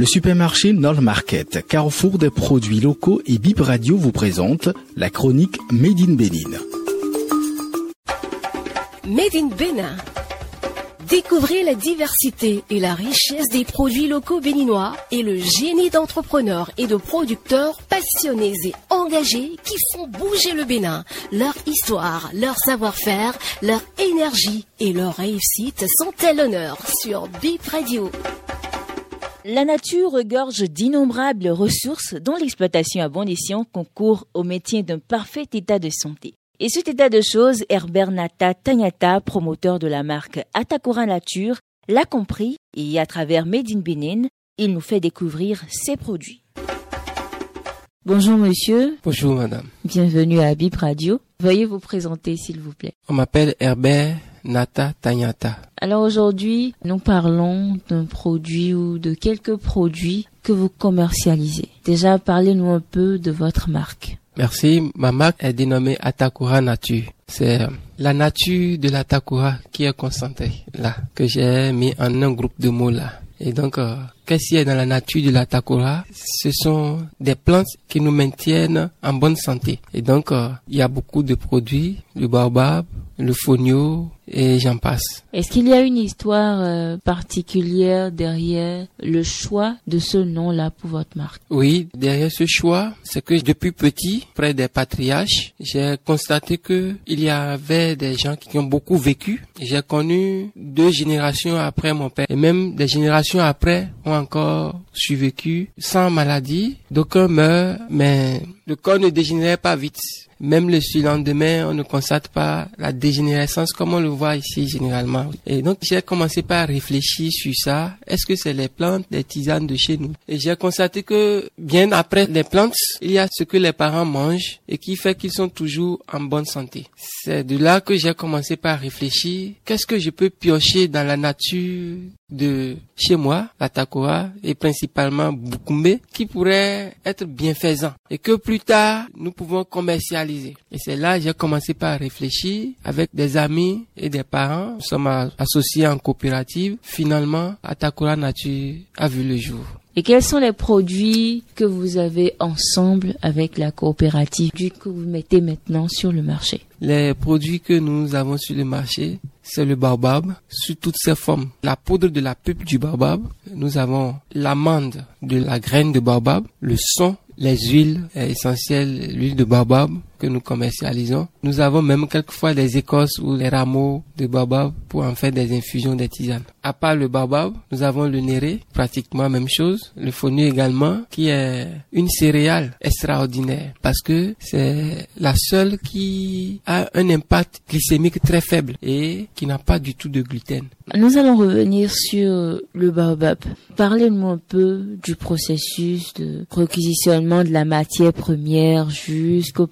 Le supermarché Nord Market, carrefour des produits locaux et Bip Radio vous présente la chronique Made in Bénin. Made in Bénin. Découvrez la diversité et la richesse des produits locaux béninois et le génie d'entrepreneurs et de producteurs passionnés et engagés qui font bouger le Bénin. Leur histoire, leur savoir-faire, leur énergie et leur réussite sont à l'honneur sur Bip Radio. La nature regorge d'innombrables ressources dont l'exploitation à bon escient concourt au maintien d'un parfait état de santé. Et cet état de choses, Herbert Nata Tanyata, promoteur de la marque Atakura Nature, l'a compris et à travers Made in Benin, il nous fait découvrir ses produits. Bonjour monsieur. Bonjour madame. Bienvenue à Bip Radio. Veuillez vous présenter s'il vous plaît. On m'appelle Herbert Nata Tanyata. Alors aujourd'hui, nous parlons d'un produit ou de quelques produits que vous commercialisez. Déjà, parlez-nous un peu de votre marque. Merci. Ma marque est dénommée Atakura Nature. C'est euh, la nature de l'Atakura qui est concentrée là, que j'ai mis en un groupe de mots là. Et donc, euh, qu'est-ce qu'il y a dans la nature de l'Atakura? Ce sont des plantes qui nous maintiennent en bonne santé. Et donc, euh, il y a beaucoup de produits, le baobab, le fonio et j'en passe. Est-ce qu'il y a une histoire euh, particulière derrière le choix de ce nom-là pour votre marque? Oui, derrière ce choix, c'est que depuis petit, près des patriarches, j'ai constaté que il y avait des gens qui ont beaucoup vécu. J'ai connu deux générations après mon père et même des générations après ont encore survécu sans maladie. D'aucuns meurent, mais le corps ne dégénérait pas vite. Même le surlendemain, on ne constate pas la dégénérescence comme on le voit ici généralement. Et donc, j'ai commencé par réfléchir sur ça. Est-ce que c'est les plantes, les tisanes de chez nous? Et j'ai constaté que bien après les plantes, il y a ce que les parents mangent et qui fait qu'ils sont toujours en bonne santé. C'est de là que j'ai commencé par réfléchir. Qu'est-ce que je peux piocher dans la nature? De chez moi, la Takora, et principalement Bukumbe, qui pourrait être bienfaisant et que plus tard nous pouvons commercialiser. Et c'est là que j'ai commencé par réfléchir avec des amis et des parents. Nous sommes associés en coopérative. Finalement, Atakura Nature a vu le jour. Et quels sont les produits que vous avez ensemble avec la coopérative que vous mettez maintenant sur le marché? Les produits que nous avons sur le marché, c'est le baobab sous toutes ses formes. La poudre de la pulpe du baobab, nous avons l'amande de la graine de baobab, le son, les huiles essentielles, l'huile de baobab que nous commercialisons. Nous avons même quelquefois des écorces ou les rameaux de baobab pour en faire des infusions des tisanes. À part le baobab, nous avons le néré, pratiquement même chose. Le fonio également, qui est une céréale extraordinaire parce que c'est la seule qui a un impact glycémique très faible et qui n'a pas du tout de gluten. Nous allons revenir sur le baobab. Parlez-nous un peu du processus de requisitionnement de la matière première jusqu'au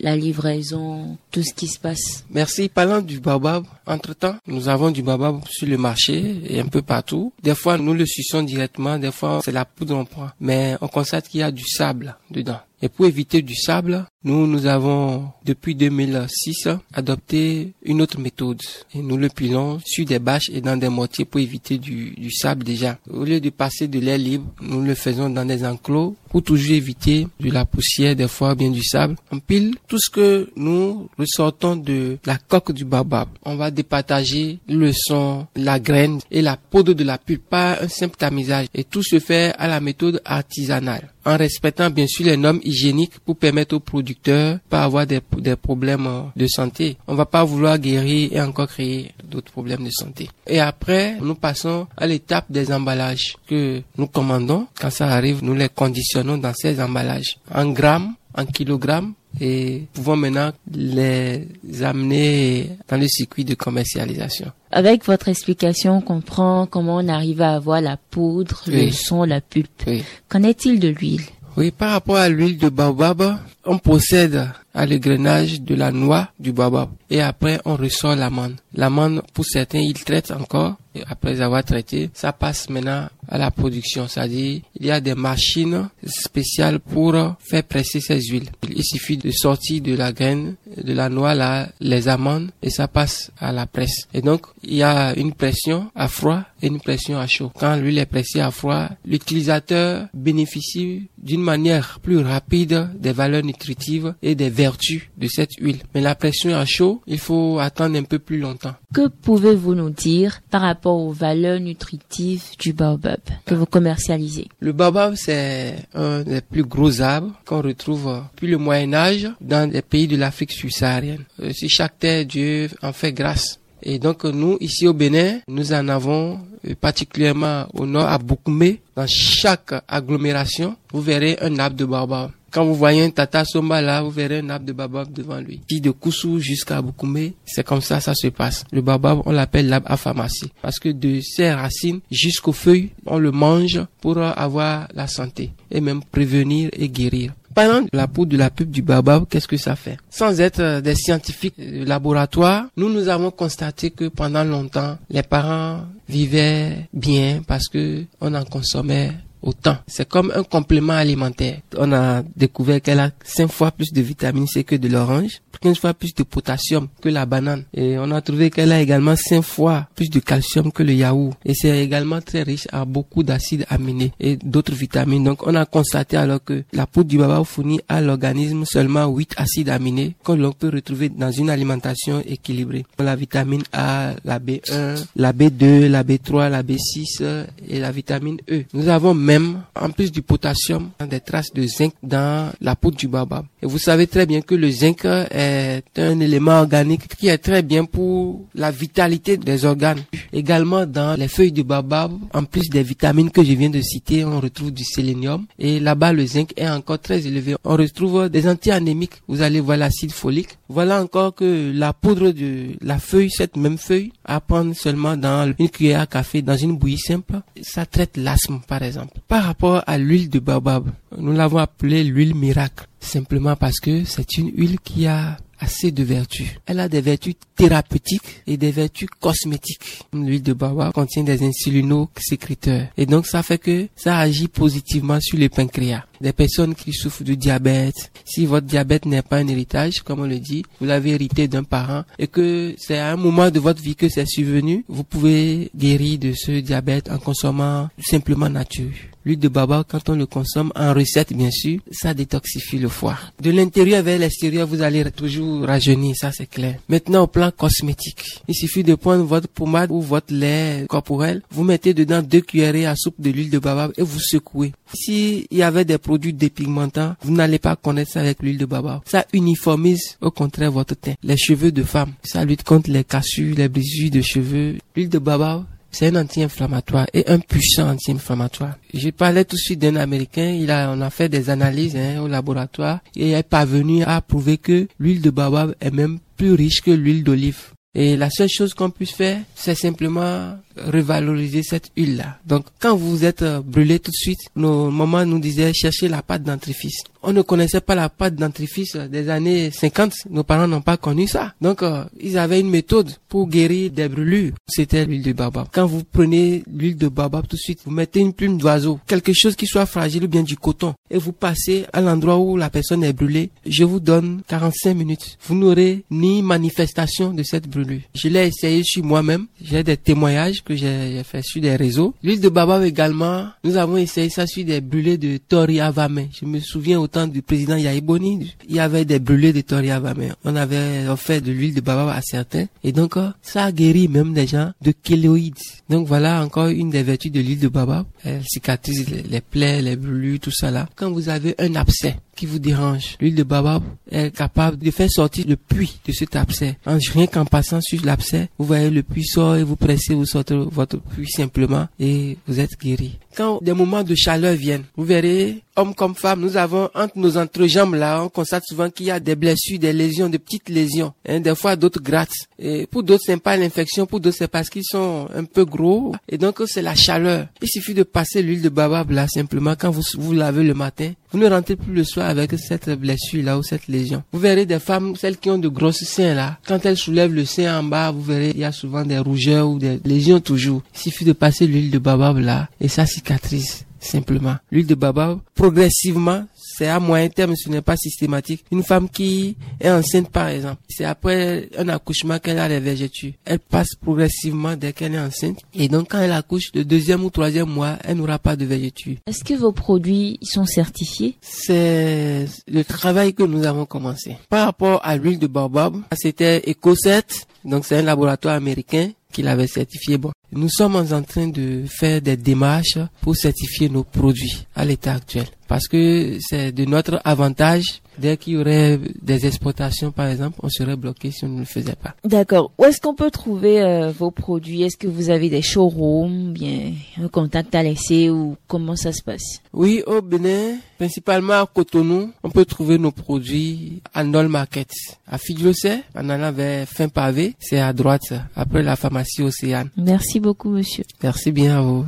la livraison, tout ce qui se passe. Merci. Parlant du baobab, entre-temps, nous avons du baobab sur le marché et un peu partout. Des fois, nous le suçons directement, des fois, c'est la poudre qu'on prend. Mais on constate qu'il y a du sable dedans. Et pour éviter du sable, nous, nous avons, depuis 2006, adopté une autre méthode. Et nous le pilons sur des bâches et dans des mortiers pour éviter du, du sable déjà. Au lieu de passer de l'air libre, nous le faisons dans des enclos pour toujours éviter de la poussière, des fois bien du sable. On pile tout ce que nous ressortons de la coque du baobab. On va départager le son, la graine et la poudre de la pulpe par un simple tamisage. Et tout se fait à la méthode artisanale en respectant bien sûr les normes hygiéniques pour permettre aux producteurs pas avoir des, des problèmes de santé. On va pas vouloir guérir et encore créer d'autres problèmes de santé. Et après, nous passons à l'étape des emballages que nous commandons. Quand ça arrive, nous les conditionnons dans ces emballages en grammes, en kilogrammes et pouvons maintenant les amener dans le circuit de commercialisation. Avec votre explication, on comprend comment on arrive à avoir la poudre, le son, la pulpe. Oui. Qu'en est-il de l'huile? Oui, par rapport à l'huile de baobab, on possède à l'égrenage de la noix du baobab et après on ressort l'amande. L'amande, pour certains, ils traitent encore et après avoir traité, ça passe maintenant à la production. C'est-à-dire, il y a des machines spéciales pour faire presser ces huiles. Il suffit de sortir de la graine, de la noix, là, les amandes, et ça passe à la presse. Et donc, il y a une pression à froid et une pression à chaud. Quand l'huile est pressée à froid, l'utilisateur bénéficie d'une manière plus rapide des valeurs nutritives et des vertus de cette huile. Mais la pression à chaud, il faut attendre un peu plus longtemps. Que pouvez-vous nous dire par rapport aux valeurs nutritives du baobab? Que vous commercialisez Le baobab, c'est un des plus gros arbres qu'on retrouve depuis le Moyen Âge dans les pays de l'Afrique subsaharienne. Euh, si chaque terre, Dieu en fait grâce. Et donc nous, ici au Bénin, nous en avons euh, particulièrement au nord à Boukoumé. Dans chaque agglomération, vous verrez un arbre de baobab. Quand vous voyez un Tata Somba là, vous verrez un arbre de baobab devant lui. Puis de Koussou jusqu'à Boukoumé, c'est comme ça, ça se passe. Le baobab, on l'appelle l'arbre à pharmacie. Parce que de ses racines jusqu'aux feuilles, on le mange pour avoir la santé et même prévenir et guérir. De la poudre de la pulpe du baobab, qu'est-ce que ça fait? Sans être des scientifiques de laboratoire, nous nous avons constaté que pendant longtemps, les parents vivaient bien parce que on en consommait autant. C'est comme un complément alimentaire. On a découvert qu'elle a 5 fois plus de vitamine C que de l'orange, 15 fois plus de potassium que la banane. Et on a trouvé qu'elle a également 5 fois plus de calcium que le yaourt. Et c'est également très riche à beaucoup d'acides aminés et d'autres vitamines. Donc on a constaté alors que la poudre du baba fournit à l'organisme seulement 8 acides aminés que l'on peut retrouver dans une alimentation équilibrée. La vitamine A, la B1, la B2, la B3, la B6 et la vitamine E. Nous avons même, en plus du potassium, des traces de zinc dans la poudre du baobab. Et vous savez très bien que le zinc est un élément organique qui est très bien pour la vitalité des organes. Également dans les feuilles du baobab, en plus des vitamines que je viens de citer, on retrouve du sélénium. Et là-bas, le zinc est encore très élevé. On retrouve des anti-anémiques. Vous allez voir l'acide folique. Voilà encore que la poudre de la feuille, cette même feuille, à prendre seulement dans une cuillère à café, dans une bouillie simple, ça traite l'asthme, par exemple. Par rapport à l'huile de baobab, nous l'avons appelée l'huile miracle, simplement parce que c'est une huile qui a assez de vertus. Elle a des vertus thérapeutiques et des vertus cosmétiques. L'huile de baobab contient des insulino-sécréteurs. Et donc, ça fait que ça agit positivement sur le pancréas. Des personnes qui souffrent de diabète, si votre diabète n'est pas un héritage, comme on le dit, vous l'avez hérité d'un parent et que c'est à un moment de votre vie que c'est survenu, vous pouvez guérir de ce diabète en consommant simplement nature. L'huile de baobab, quand on le consomme en recette, bien sûr, ça détoxifie le foie. De l'intérieur vers l'extérieur, vous allez toujours rajeunir, ça c'est clair. Maintenant, au plan cosmétique, il suffit de prendre votre pommade ou votre lait corporel, vous mettez dedans deux cuillerées à soupe de l'huile de baobab et vous secouez. Si il y avait des produits dépigmentants, vous n'allez pas connaître ça avec l'huile de baobab. Ça uniformise au contraire votre teint. Les cheveux de femme, ça lutte contre les cassures, les blessures de cheveux. L'huile de baobab, c'est un anti-inflammatoire et un puissant anti-inflammatoire. Je parlais tout de suite d'un Américain, il a, on a fait des analyses hein, au laboratoire et il est parvenu à prouver que l'huile de baobab est même plus riche que l'huile d'olive. Et la seule chose qu'on puisse faire, c'est simplement revaloriser cette huile-là. Donc, quand vous êtes brûlé tout de suite, nos mamans nous disaient chercher la pâte dentifrice. On ne connaissait pas la pâte dentifrice des années 50. Nos parents n'ont pas connu ça. Donc, euh, ils avaient une méthode pour guérir des brûlures. C'était l'huile de baobab. Quand vous prenez l'huile de baobab tout de suite, vous mettez une plume d'oiseau, quelque chose qui soit fragile ou bien du coton, et vous passez à l'endroit où la personne est brûlée. Je vous donne 45 minutes. Vous n'aurez ni manifestation de cette brûlure. Je l'ai essayé sur moi-même. J'ai des témoignages que j'ai fait sur des réseaux. L'huile de baobab également, nous avons essayé ça sur des brûlés de Toriavame. Je me souviens au temps du président Yaïboni, il y avait des brûlés de Toriavame. On avait offert de l'huile de baobab à certains. Et donc, euh, ça a guéri même des gens de kéloïdes. Donc voilà encore une des vertus de l'huile de baobab. Elle cicatrise les, les plaies, les brûlures, tout ça là. Quand vous avez un abcès, qui vous dérange. L'huile de baobab est capable de faire sortir le puits de cet abcès. En, rien qu'en passant sur l'abcès, vous voyez le puits sort et vous pressez vous sortez votre puits simplement et vous êtes guéri. Quand des moments de chaleur viennent, vous verrez, hommes comme femmes, nous avons entre nos entrejambes là, on constate souvent qu'il y a des blessures, des lésions, de petites lésions. Hein, des fois, d'autres grattent. Et pour d'autres, c'est pas l'infection, pour d'autres, c'est parce qu'ils sont un peu gros. Et donc, c'est la chaleur. Il suffit de passer l'huile de baobab là, simplement, quand vous vous lavez le matin. Vous ne rentrez plus le soir avec cette blessure là ou cette lésion. Vous verrez des femmes, celles qui ont de grosses seins là, quand elles soulèvent le sein en bas, vous verrez, il y a souvent des rougeurs ou des lésions toujours. Il suffit de passer l'huile de baobab là et ça cicatrise simplement. L'huile de baobab, progressivement, c'est à moyen terme, ce n'est pas systématique. Une femme qui est enceinte, par exemple, c'est après un accouchement qu'elle a les vergetures. Elle passe progressivement dès qu'elle est enceinte. Et donc, quand elle accouche, le deuxième ou troisième mois, elle n'aura pas de vergetures. Est-ce que vos produits sont certifiés? C'est le travail que nous avons commencé. Par rapport à l'huile de baobab, c'était EcoSet, donc c'est un laboratoire américain qui l'avait certifié. Bon, nous sommes en train de faire des démarches pour certifier nos produits à l'état actuel. Parce que c'est de notre avantage. Dès qu'il y aurait des exportations, par exemple, on serait bloqué si on ne le faisait pas. D'accord. Où est-ce qu'on peut trouver euh, vos produits? Est-ce que vous avez des showrooms, bien un contact à laisser ou comment ça se passe? Oui, au Bénin, principalement à Cotonou, on peut trouver nos produits à Nol Market. À Fidjosé, en allant vers Fin Pavé, c'est à droite, après la pharmacie Océane. Merci beaucoup, monsieur. Merci bien à vous.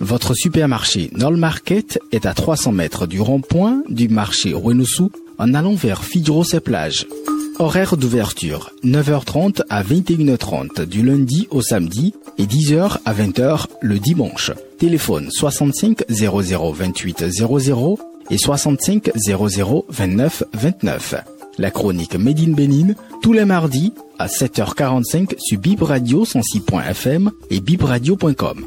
Votre supermarché Nol Market est à 300 mètres du rond-point du marché Renoussou en allant vers Fidros et plage. Horaire d'ouverture 9h30 à 21h30 du lundi au samedi et 10h à 20h le dimanche. Téléphone 65 00 28 00 et 65 00 29 29. La chronique Made in tous les mardis à 7h45 sur Bib Radio 106.fm et bibradio.com.